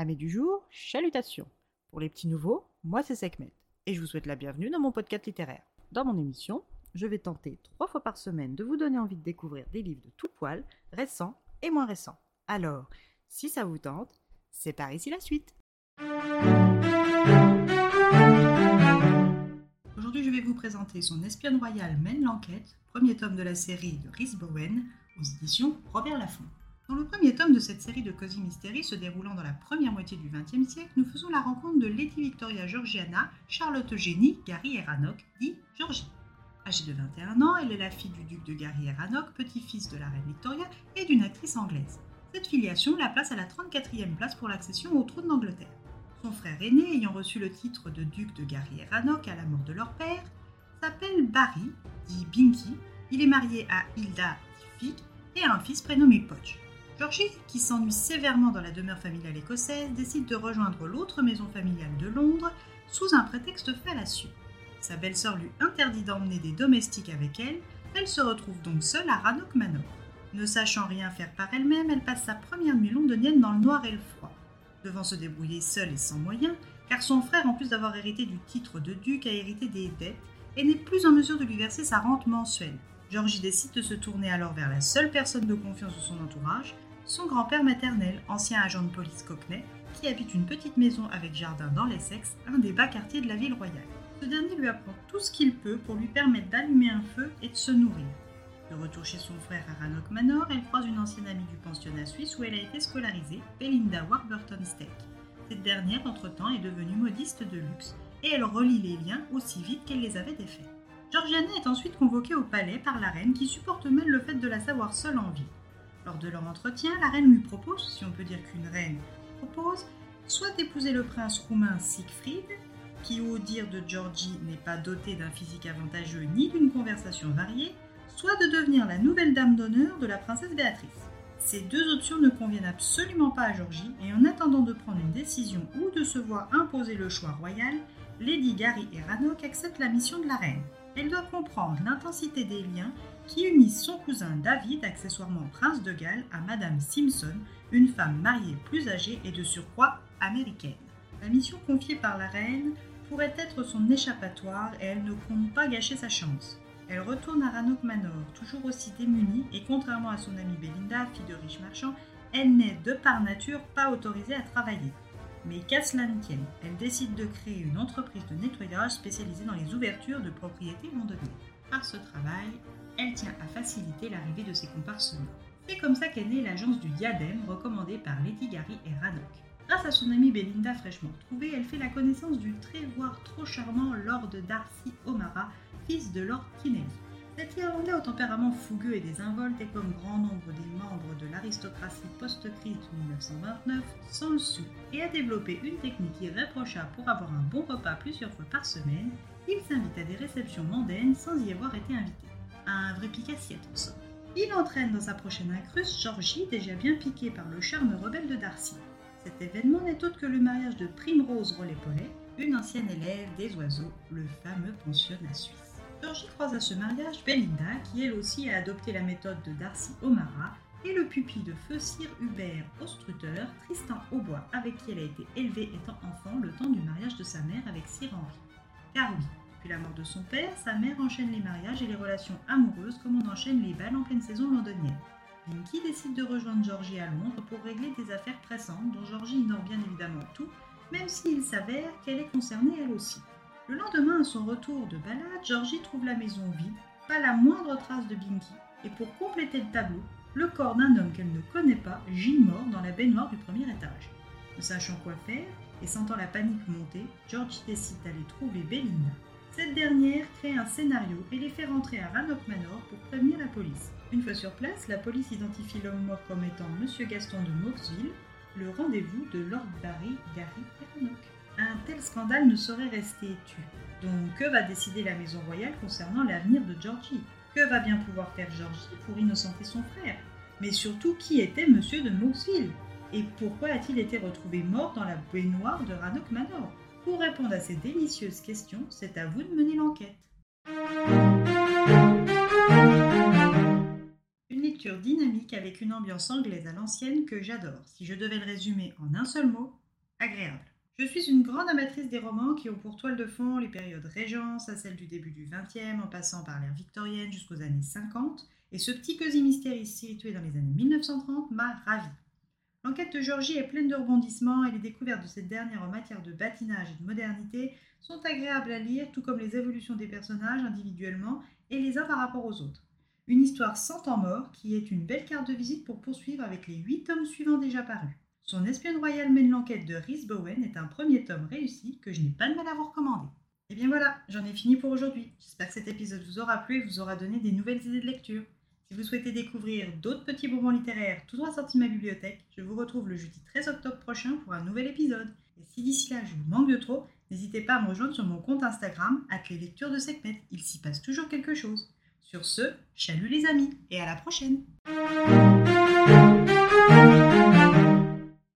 Amis du jour, chalutations. Pour les petits nouveaux, moi c'est Sekhmet et je vous souhaite la bienvenue dans mon podcast littéraire. Dans mon émission, je vais tenter trois fois par semaine de vous donner envie de découvrir des livres de tout poil, récents et moins récents. Alors, si ça vous tente, c'est par ici la suite. Aujourd'hui, je vais vous présenter Son espionne royale mène l'enquête, premier tome de la série de Rhys Bowen, aux éditions Robert Laffont. Dans le premier tome de cette série de Cozy Mystery se déroulant dans la première moitié du XXe siècle, nous faisons la rencontre de Lady Victoria Georgiana, Charlotte Eugénie, Gary Eranok, dit Georgie. Âgée de 21 ans, elle est la fille du duc de Gary Eranok, petit-fils de la reine Victoria et d'une actrice anglaise. Cette filiation la place à la 34e place pour l'accession au trône d'Angleterre. Son frère aîné, ayant reçu le titre de duc de Gary Eranok à la mort de leur père, s'appelle Barry, dit Binky. Il est marié à Hilda, dit et a un fils prénommé Podge. Georgie, qui s'ennuie sévèrement dans la demeure familiale écossaise, décide de rejoindre l'autre maison familiale de Londres sous un prétexte fallacieux. Sa belle-sœur lui interdit d'emmener des domestiques avec elle, elle se retrouve donc seule à Rannoch Manor. Ne sachant rien faire par elle-même, elle passe sa première nuit londonienne dans le noir et le froid. Devant se débrouiller seule et sans moyens, car son frère, en plus d'avoir hérité du titre de duc, a hérité des dettes et n'est plus en mesure de lui verser sa rente mensuelle. Georgie décide de se tourner alors vers la seule personne de confiance de son entourage, son grand-père maternel, ancien agent de police cockney, qui habite une petite maison avec jardin dans l'Essex, un des bas quartiers de la ville royale. Ce dernier lui apprend tout ce qu'il peut pour lui permettre d'allumer un feu et de se nourrir. De retour chez son frère à Rannoch Manor, elle croise une ancienne amie du pensionnat suisse où elle a été scolarisée, Belinda Warburton Steck. Cette dernière, entre-temps, est devenue modiste de luxe et elle relie les liens aussi vite qu'elle les avait défaits. Georgiana est ensuite convoquée au palais par la reine qui supporte mal le fait de la savoir seule en vie. Lors de leur entretien, la reine lui propose, si on peut dire qu'une reine propose, soit d'épouser le prince roumain Siegfried, qui au dire de Georgie n'est pas doté d'un physique avantageux ni d'une conversation variée, soit de devenir la nouvelle dame d'honneur de la princesse Béatrice. Ces deux options ne conviennent absolument pas à Georgie et en attendant de prendre une décision ou de se voir imposer le choix royal, Lady Gary et Rannoch acceptent la mission de la reine. Elle doit comprendre l'intensité des liens qui unissent son cousin David, accessoirement prince de Galles, à Madame Simpson, une femme mariée plus âgée et de surcroît américaine. La mission confiée par la reine pourrait être son échappatoire et elle ne compte pas gâcher sa chance. Elle retourne à Rannoch Manor, toujours aussi démunie, et contrairement à son amie Belinda, fille de riche marchand, elle n'est de par nature pas autorisée à travailler. Mais qu'à cela ne tienne, elle décide de créer une entreprise de nettoyage spécialisée dans les ouvertures de propriétés londoniennes. Par ce travail, elle tient à faciliter l'arrivée de ses comparses C'est comme ça qu'est née l'agence du diadème recommandée par Lady Gary et Rannoch. Grâce à son amie Belinda fraîchement trouvée, elle fait la connaissance du très voire trop charmant Lord Darcy O'Mara, fils de Lord Kennedy. Cet Irlandais au tempérament fougueux et désinvolte est comme grand nombre des membres de l'aristocratie post-crise de 1929 sans le sou et a développé une technique irréprochable pour avoir un bon repas plusieurs fois par semaine. Il s'invite à des réceptions mondaines sans y avoir été invité. Un vrai pique-assiette en somme. Il entraîne dans sa prochaine incruste Georgie, déjà bien piquée par le charme rebelle de Darcy. Cet événement n'est autre que le mariage de Primrose Rollet-Pollet, une ancienne élève des oiseaux, le fameux pensionnat suisse. Georgie croise à ce mariage Belinda, qui elle aussi a adopté la méthode de Darcy O'Mara, et le pupille de feu Sir Hubert Ostruter, Tristan Aubois, avec qui elle a été élevée étant enfant le temps du mariage de sa mère avec Sir Henry. Car oui, depuis la mort de son père, sa mère enchaîne les mariages et les relations amoureuses comme on enchaîne les balles en pleine saison londonienne. Pinky décide de rejoindre Georgie à Londres pour régler des affaires pressantes dont Georgie ignore bien évidemment tout, même s'il s'avère qu'elle est concernée elle aussi. Le lendemain, à son retour de balade, Georgie trouve la maison vide, pas la moindre trace de Binky, et pour compléter le tableau, le corps d'un homme qu'elle ne connaît pas gît mort dans la baignoire du premier étage. Ne sachant quoi faire, et sentant la panique monter, Georgie décide d'aller trouver Belinda. Cette dernière crée un scénario et les fait rentrer à Rannoch Manor pour prévenir la police. Une fois sur place, la police identifie l'homme mort comme étant Monsieur Gaston de Moxville, le rendez-vous de Lord Barry, Gary Rannoch. Un tel scandale ne saurait rester tu. Donc que va décider la maison royale concernant l'avenir de Georgie? Que va bien pouvoir faire Georgie pour innocenter son frère? Mais surtout, qui était Monsieur de Moxville Et pourquoi a-t-il été retrouvé mort dans la baignoire de Rannoch Manor? Pour répondre à ces délicieuses questions, c'est à vous de mener l'enquête. Une lecture dynamique avec une ambiance anglaise à l'ancienne que j'adore. Si je devais le résumer en un seul mot, agréable. Je suis une grande amatrice des romans qui ont pour toile de fond les périodes Régence à celle du début du XXe, en passant par l'ère victorienne jusqu'aux années 50, et ce petit cosy mystérie situé dans les années 1930 m'a ravie. L'enquête de Georgie est pleine de rebondissements et les découvertes de cette dernière en matière de bâtinage et de modernité sont agréables à lire, tout comme les évolutions des personnages individuellement et les uns par rapport aux autres. Une histoire sans temps mort qui est une belle carte de visite pour poursuivre avec les huit tomes suivants déjà parus. Son espionne royale mène l'enquête de Rhys Bowen est un premier tome réussi que je n'ai pas de mal à vous recommander. Et bien voilà, j'en ai fini pour aujourd'hui. J'espère que cet épisode vous aura plu et vous aura donné des nouvelles idées de lecture. Si vous souhaitez découvrir d'autres petits bonbons littéraires tout droit sortis de ma bibliothèque, je vous retrouve le jeudi 13 octobre prochain pour un nouvel épisode. Et si d'ici là je vous manque de trop, n'hésitez pas à me rejoindre sur mon compte Instagram, à les lectures de Sekhmet. Il s'y passe toujours quelque chose. Sur ce, chalut les amis et à la prochaine